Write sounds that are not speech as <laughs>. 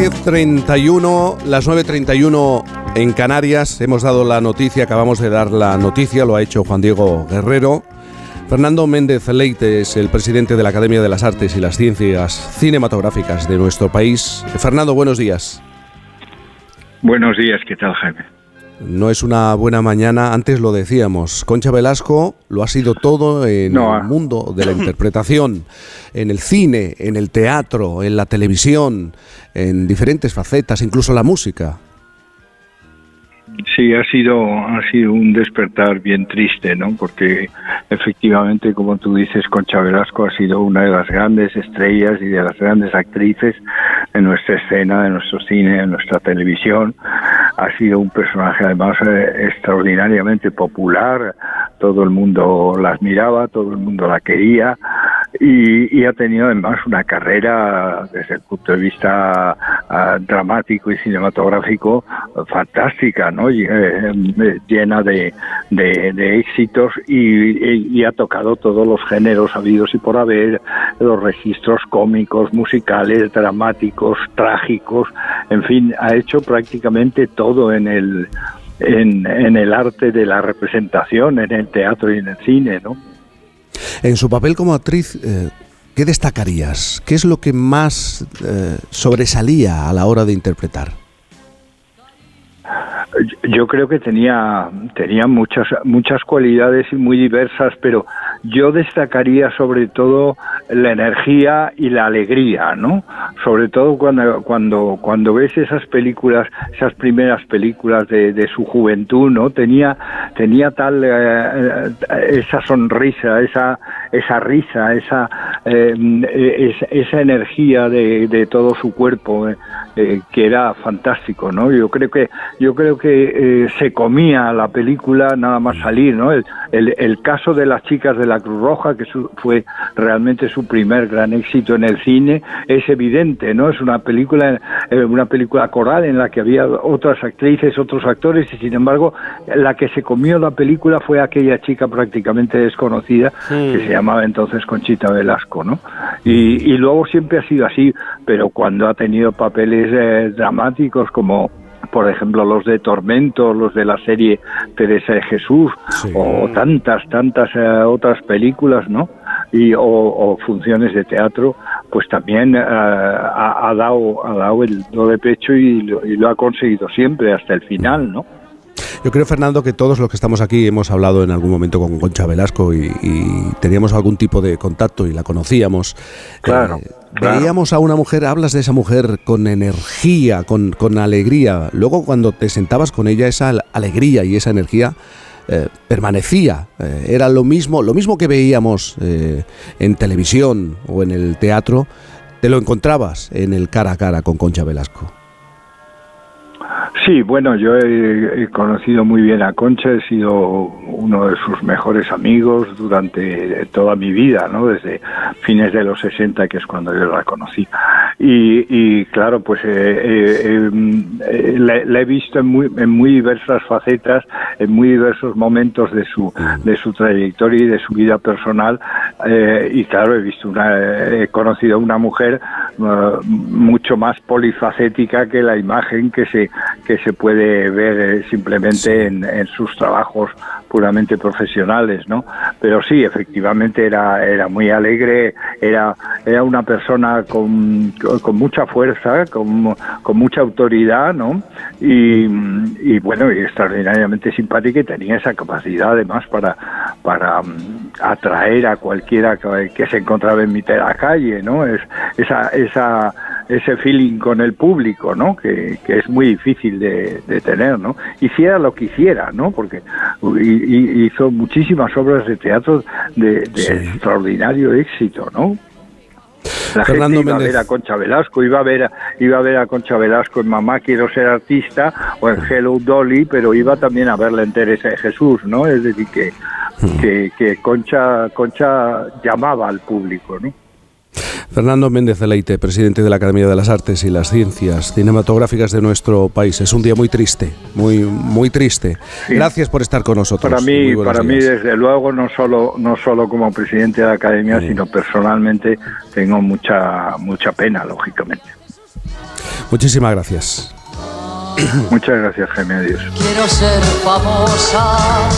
10.31, las 9.31 en Canarias. Hemos dado la noticia, acabamos de dar la noticia, lo ha hecho Juan Diego Guerrero. Fernando Méndez Leite es el presidente de la Academia de las Artes y las Ciencias Cinematográficas de nuestro país. Fernando, buenos días. Buenos días, ¿qué tal, Jaime? No es una buena mañana, antes lo decíamos. Concha Velasco lo ha sido todo en el ah. mundo de la <laughs> interpretación, en el cine, en el teatro, en la televisión, en diferentes facetas, incluso la música. Sí, ha sido, ha sido un despertar bien triste, ¿no? Porque efectivamente, como tú dices, Concha Velasco ha sido una de las grandes estrellas y de las grandes actrices en nuestra escena, en nuestro cine, en nuestra televisión. Ha sido un personaje además eh, extraordinariamente popular, todo el mundo la admiraba, todo el mundo la quería y, ha tenido además una carrera desde el punto de vista ah, dramático y cinematográfico fantástica, ¿no? Eh, eh, llena de, éxitos y, ha tocado todos los géneros habidos y por haber, los registros cómicos, musicales, dramáticos, trágicos, en fin, ha hecho prácticamente todo en el en, el arte de la representación, en el teatro y en el cine, ¿no? En su papel como actriz, eh, ¿qué destacarías? ¿Qué es lo que más eh, sobresalía a la hora de interpretar? Yo creo que tenía, tenía muchas, muchas cualidades y muy diversas, pero yo destacaría sobre todo la energía y la alegría, ¿no? Sobre todo cuando, cuando, cuando ves esas películas, esas primeras películas de, de su juventud, ¿no? Tenía, tenía tal, eh, esa sonrisa, esa, esa risa, esa, eh, esa, energía de, de, todo su cuerpo, eh, que era fantástico, ¿no? Yo creo que, yo creo que se comía la película nada más salir, ¿no? El, el, el caso de las chicas de la Cruz Roja, que fue realmente su primer gran éxito en el cine, es evidente, ¿no? Es una película, eh, una película coral en la que había otras actrices, otros actores, y sin embargo, la que se comió la película fue aquella chica prácticamente desconocida, que se llamaba entonces Conchita Velasco, ¿no? Y, luego siempre ha sido así, pero cuando ha tenido papeles eh, dramáticos como por ejemplo los de Tormento, los de la serie Teresa de Jesús, o tantas, tantas eh, otras películas, ¿no? Y, o, funciones de teatro, pues también eh, ha, dado, ha dado el do de pecho y lo ha conseguido siempre hasta el final, ¿no? Yo creo, Fernando, que todos los que estamos aquí hemos hablado en algún momento con Concha Velasco y, teníamos algún tipo de contacto y la conocíamos. Claro. Eh, veíamos a una mujer, hablas de esa mujer con energía, con, con alegría. Luego cuando te sentabas con ella, esa alegría y esa energía eh, permanecía. Eh, era lo mismo, lo mismo que veíamos en televisión o en el teatro, te lo encontrabas en el cara a cara con Concha Velasco. Sí, bueno, yo he, conocido muy bien a Concha, he sido uno de sus mejores amigos durante toda mi vida, ¿no? Desde fines de los 60, que es cuando yo la conocí. Y, claro, pues eh, eh, eh, la, he visto en muy, en muy diversas facetas, en muy diversos momentos de su, de su trayectoria y de su vida personal. Y claro, he visto una, he conocido a una mujer mucho más polifacética que la imagen que se que se puede ver eh, simplemente en, sus trabajos puramente profesionales, ¿no? Pero sí, efectivamente era, era muy alegre, era, era una persona con, con mucha fuerza, con, con mucha autoridad, ¿no? Y, y, bueno, y extraordinariamente simpática y tenía esa capacidad además para, para mm, atraer a cualquiera que, se encontraba en mitad de la calle, ¿no? Es, esa, esa ese feeling con el público, ¿no? Que, es muy difícil de, tener, ¿no? Hiciera lo que hiciera, ¿no? Porque hizo muchísimas obras de teatro de, extraordinario éxito, ¿no? La gente iba a ver a Concha Velasco, iba a ver a, iba a ver a Concha Velasco en Mamá quiero ser artista o en Hello Dolly, pero iba también a verla en Teresa de Jesús, ¿no? Es decir que. Que, que Concha Concha llamaba al público, ¿no? Fernando Méndez Leite, presidente de la Academia de las Artes y las Ciencias Cinematográficas de nuestro país. Es un día muy triste, muy muy triste. Gracias por estar con nosotros. Para mí, para mí desde luego no solo no solo como presidente de la Academia, sino personalmente tengo mucha mucha pena, lógicamente. Muchísimas gracias. Muchas gracias, Jaime. Adiós. Quiero ser famosa.